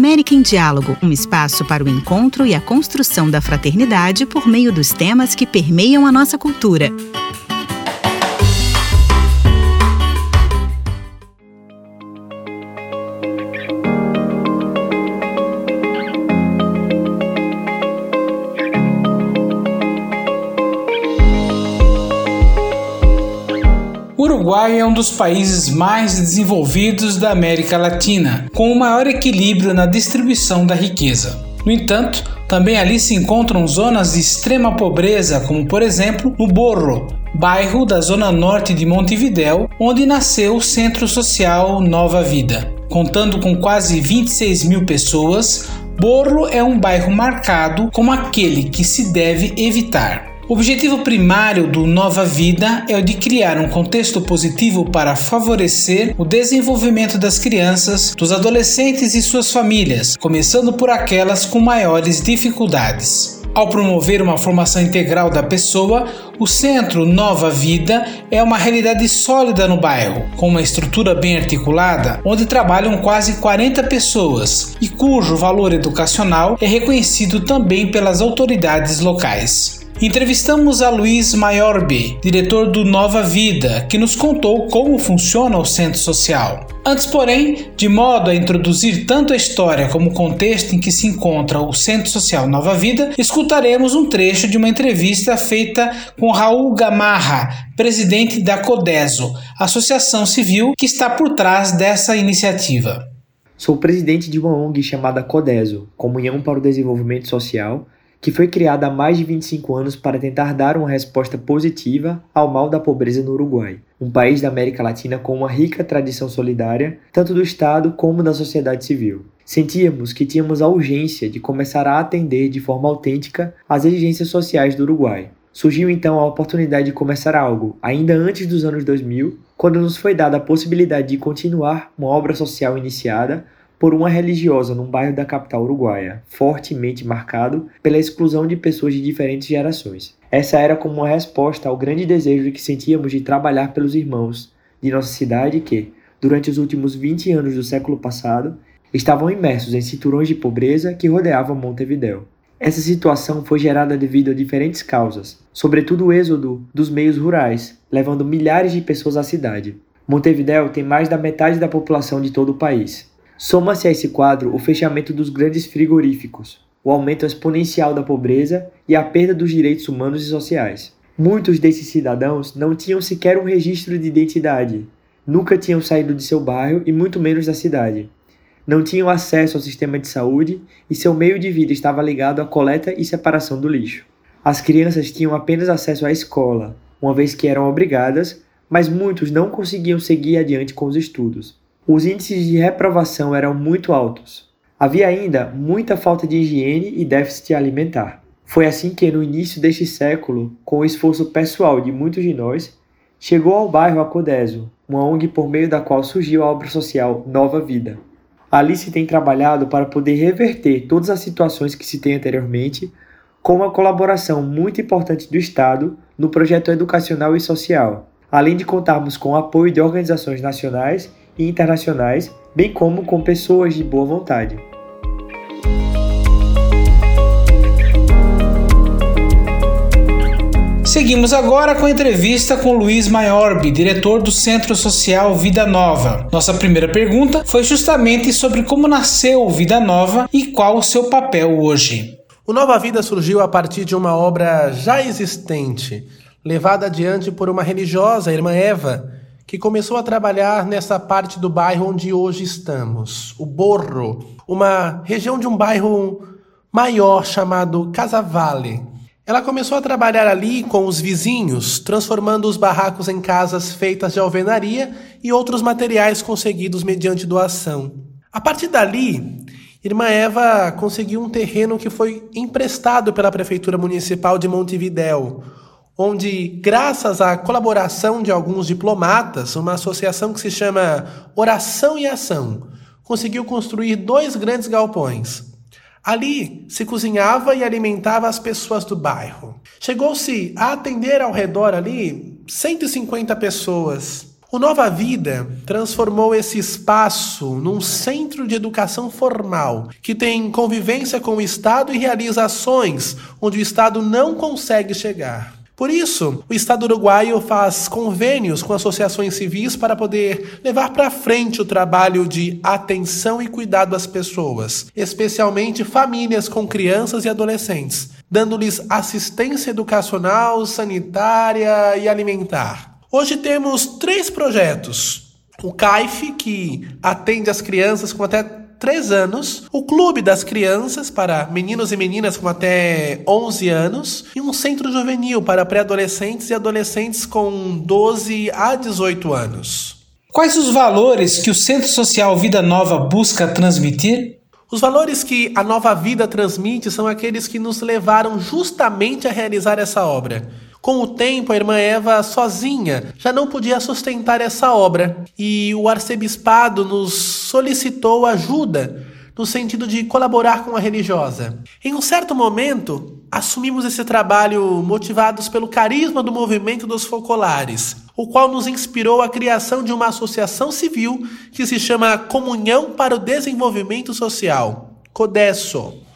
América em Diálogo, um espaço para o encontro e a construção da fraternidade por meio dos temas que permeiam a nossa cultura. Uruguai é um dos países mais desenvolvidos da América Latina, com o maior equilíbrio na distribuição da riqueza. No entanto, também ali se encontram zonas de extrema pobreza, como por exemplo no Borro, bairro da zona norte de Montevidéu, onde nasceu o Centro Social Nova Vida. Contando com quase 26 mil pessoas, Borro é um bairro marcado como aquele que se deve evitar. O objetivo primário do Nova Vida é o de criar um contexto positivo para favorecer o desenvolvimento das crianças, dos adolescentes e suas famílias, começando por aquelas com maiores dificuldades. Ao promover uma formação integral da pessoa, o Centro Nova Vida é uma realidade sólida no bairro, com uma estrutura bem articulada, onde trabalham quase 40 pessoas e cujo valor educacional é reconhecido também pelas autoridades locais. Entrevistamos a Luiz Maiorbe, diretor do Nova Vida, que nos contou como funciona o centro social. Antes, porém, de modo a introduzir tanto a história como o contexto em que se encontra o Centro Social Nova Vida, escutaremos um trecho de uma entrevista feita com Raul Gamarra, presidente da Codeso, associação civil que está por trás dessa iniciativa. Sou presidente de uma ONG chamada Codeso, Comunhão para o Desenvolvimento Social, que foi criada há mais de 25 anos para tentar dar uma resposta positiva ao mal da pobreza no Uruguai, um país da América Latina com uma rica tradição solidária, tanto do Estado como da sociedade civil. Sentíamos que tínhamos a urgência de começar a atender de forma autêntica às exigências sociais do Uruguai. Surgiu então a oportunidade de começar algo, ainda antes dos anos 2000, quando nos foi dada a possibilidade de continuar uma obra social iniciada por uma religiosa num bairro da capital uruguaia, fortemente marcado pela exclusão de pessoas de diferentes gerações. Essa era como uma resposta ao grande desejo que sentíamos de trabalhar pelos irmãos de nossa cidade que, durante os últimos 20 anos do século passado, estavam imersos em cinturões de pobreza que rodeavam Montevideo. Essa situação foi gerada devido a diferentes causas, sobretudo o êxodo dos meios rurais, levando milhares de pessoas à cidade. Montevideo tem mais da metade da população de todo o país, Soma-se a esse quadro o fechamento dos grandes frigoríficos, o aumento exponencial da pobreza e a perda dos direitos humanos e sociais. Muitos desses cidadãos não tinham sequer um registro de identidade, nunca tinham saído de seu bairro e muito menos da cidade. Não tinham acesso ao sistema de saúde e seu meio de vida estava ligado à coleta e separação do lixo. As crianças tinham apenas acesso à escola, uma vez que eram obrigadas, mas muitos não conseguiam seguir adiante com os estudos os índices de reprovação eram muito altos. Havia ainda muita falta de higiene e déficit alimentar. Foi assim que, no início deste século, com o esforço pessoal de muitos de nós, chegou ao bairro Acodeso, uma ONG por meio da qual surgiu a obra social Nova Vida. Ali se tem trabalhado para poder reverter todas as situações que se tem anteriormente, com uma colaboração muito importante do Estado no projeto educacional e social, além de contarmos com o apoio de organizações nacionais e internacionais, bem como com pessoas de boa vontade. Seguimos agora com a entrevista com Luiz Maiorbi, diretor do Centro Social Vida Nova. Nossa primeira pergunta foi justamente sobre como nasceu Vida Nova e qual o seu papel hoje. O Nova Vida surgiu a partir de uma obra já existente, levada adiante por uma religiosa, a irmã Eva, que começou a trabalhar nessa parte do bairro onde hoje estamos, o Borro, uma região de um bairro maior chamado Casavale. Ela começou a trabalhar ali com os vizinhos, transformando os barracos em casas feitas de alvenaria e outros materiais conseguidos mediante doação. A partir dali, Irmã Eva conseguiu um terreno que foi emprestado pela Prefeitura Municipal de Montevidéu, onde, graças à colaboração de alguns diplomatas, uma associação que se chama Oração e Ação, conseguiu construir dois grandes galpões. Ali se cozinhava e alimentava as pessoas do bairro. Chegou-se a atender ao redor ali 150 pessoas. O Nova Vida transformou esse espaço num centro de educação formal, que tem convivência com o Estado e realiza ações onde o Estado não consegue chegar. Por isso, o Estado uruguaio faz convênios com associações civis para poder levar para frente o trabalho de atenção e cuidado às pessoas, especialmente famílias com crianças e adolescentes, dando-lhes assistência educacional, sanitária e alimentar. Hoje temos três projetos. O CAIF, que atende as crianças com até 3 anos, o Clube das Crianças para meninos e meninas com até 11 anos e um centro juvenil para pré-adolescentes e adolescentes com 12 a 18 anos. Quais os valores que o Centro Social Vida Nova busca transmitir? Os valores que a Nova Vida transmite são aqueles que nos levaram justamente a realizar essa obra com o tempo, a irmã Eva, sozinha, já não podia sustentar essa obra e o arcebispado nos solicitou ajuda no sentido de colaborar com a religiosa. Em um certo momento, assumimos esse trabalho motivados pelo carisma do movimento dos focolares, o qual nos inspirou a criação de uma associação civil que se chama Comunhão para o Desenvolvimento Social, CODESO.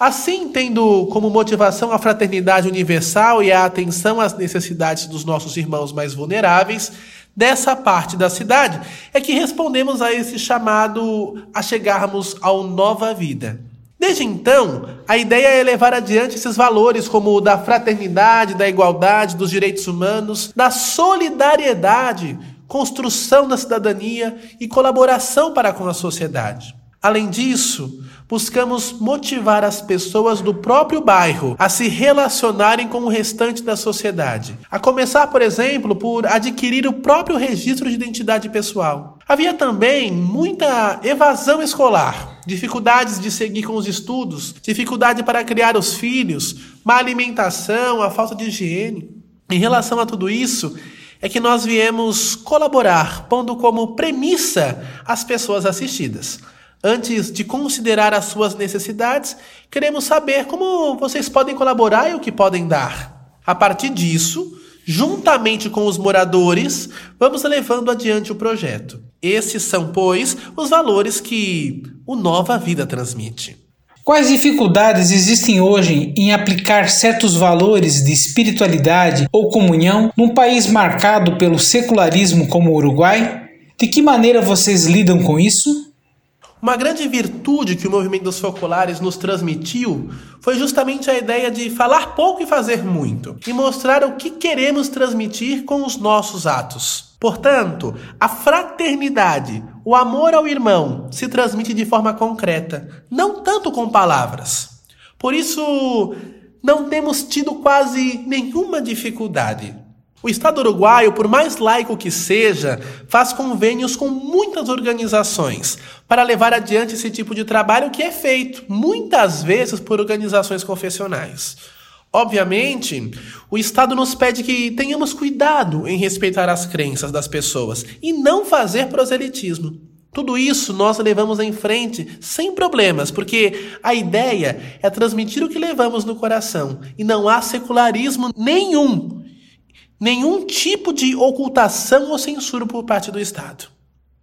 Assim, tendo como motivação a fraternidade universal e a atenção às necessidades dos nossos irmãos mais vulneráveis, dessa parte da cidade é que respondemos a esse chamado a chegarmos ao nova vida. Desde então, a ideia é levar adiante esses valores como o da fraternidade, da igualdade, dos direitos humanos, da solidariedade, construção da cidadania e colaboração para com a sociedade. Além disso, buscamos motivar as pessoas do próprio bairro a se relacionarem com o restante da sociedade. A começar, por exemplo, por adquirir o próprio registro de identidade pessoal. Havia também muita evasão escolar, dificuldades de seguir com os estudos, dificuldade para criar os filhos, má alimentação, a falta de higiene. Em relação a tudo isso, é que nós viemos colaborar, pondo como premissa as pessoas assistidas. Antes de considerar as suas necessidades, queremos saber como vocês podem colaborar e o que podem dar. A partir disso, juntamente com os moradores, vamos levando adiante o projeto. Esses são, pois, os valores que o Nova Vida transmite. Quais dificuldades existem hoje em aplicar certos valores de espiritualidade ou comunhão num país marcado pelo secularismo como o Uruguai? De que maneira vocês lidam com isso? Uma grande virtude que o movimento dos focolares nos transmitiu foi justamente a ideia de falar pouco e fazer muito, e mostrar o que queremos transmitir com os nossos atos. Portanto, a fraternidade, o amor ao irmão, se transmite de forma concreta, não tanto com palavras. Por isso, não temos tido quase nenhuma dificuldade. O Estado uruguaio, por mais laico que seja, faz convênios com muitas organizações para levar adiante esse tipo de trabalho que é feito, muitas vezes, por organizações confessionais. Obviamente, o Estado nos pede que tenhamos cuidado em respeitar as crenças das pessoas e não fazer proselitismo. Tudo isso nós levamos em frente sem problemas, porque a ideia é transmitir o que levamos no coração e não há secularismo nenhum nenhum tipo de ocultação ou censura por parte do Estado.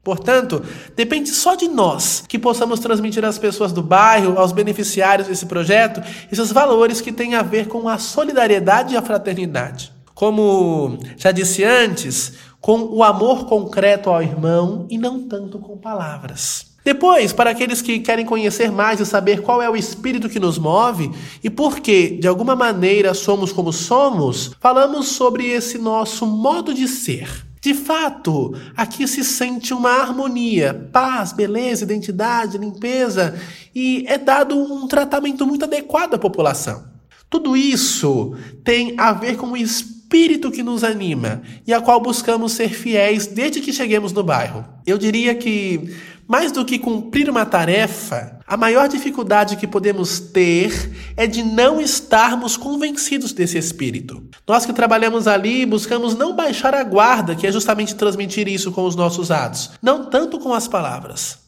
Portanto, depende só de nós que possamos transmitir às pessoas do bairro, aos beneficiários desse projeto, esses valores que têm a ver com a solidariedade e a fraternidade. Como já disse antes, com o amor concreto ao irmão e não tanto com palavras. Depois, para aqueles que querem conhecer mais e saber qual é o espírito que nos move e por que, de alguma maneira, somos como somos, falamos sobre esse nosso modo de ser. De fato, aqui se sente uma harmonia, paz, beleza, identidade, limpeza e é dado um tratamento muito adequado à população. Tudo isso tem a ver com o espírito que nos anima e a qual buscamos ser fiéis desde que cheguemos no bairro. Eu diria que mais do que cumprir uma tarefa, a maior dificuldade que podemos ter é de não estarmos convencidos desse espírito. Nós que trabalhamos ali buscamos não baixar a guarda, que é justamente transmitir isso com os nossos atos, não tanto com as palavras.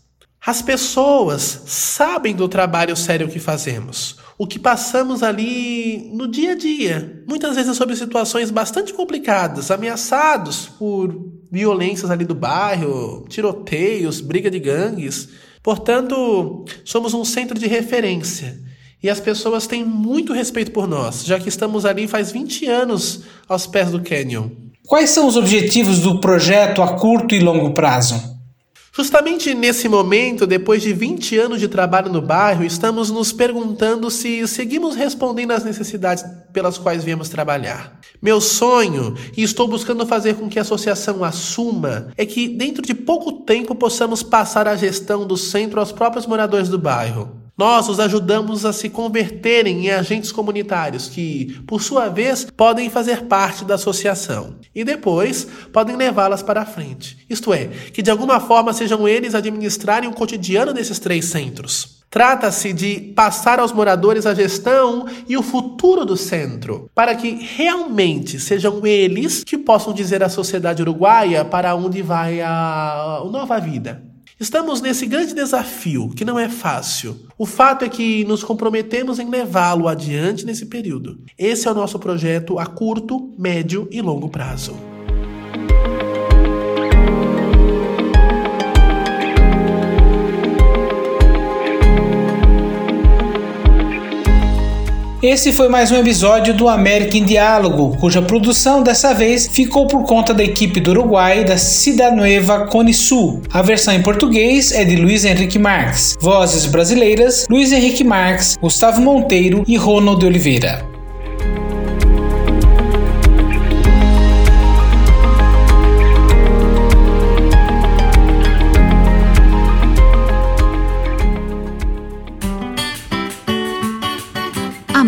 As pessoas sabem do trabalho sério que fazemos. O que passamos ali no dia a dia, muitas vezes sobre situações bastante complicadas, ameaçados por violências ali do bairro, tiroteios, briga de gangues. Portanto, somos um centro de referência. E as pessoas têm muito respeito por nós, já que estamos ali faz 20 anos aos pés do Canyon. Quais são os objetivos do projeto a curto e longo prazo? Justamente nesse momento, depois de 20 anos de trabalho no bairro, estamos nos perguntando se seguimos respondendo às necessidades pelas quais viemos trabalhar. Meu sonho, e estou buscando fazer com que a associação assuma, é que dentro de pouco tempo possamos passar a gestão do centro aos próprios moradores do bairro. Nós os ajudamos a se converterem em agentes comunitários que, por sua vez, podem fazer parte da associação e depois podem levá-las para a frente. Isto é, que de alguma forma sejam eles administrarem o cotidiano desses três centros. Trata-se de passar aos moradores a gestão e o futuro do centro, para que realmente sejam eles que possam dizer à sociedade uruguaia para onde vai a nova vida. Estamos nesse grande desafio, que não é fácil. O fato é que nos comprometemos em levá-lo adiante nesse período. Esse é o nosso projeto a curto, médio e longo prazo. Esse foi mais um episódio do América em Diálogo, cuja produção dessa vez ficou por conta da equipe do Uruguai da Cidanueva Cone Sul. A versão em português é de Luiz Henrique Marques. Vozes brasileiras: Luiz Henrique Marques, Gustavo Monteiro e Ronald Oliveira.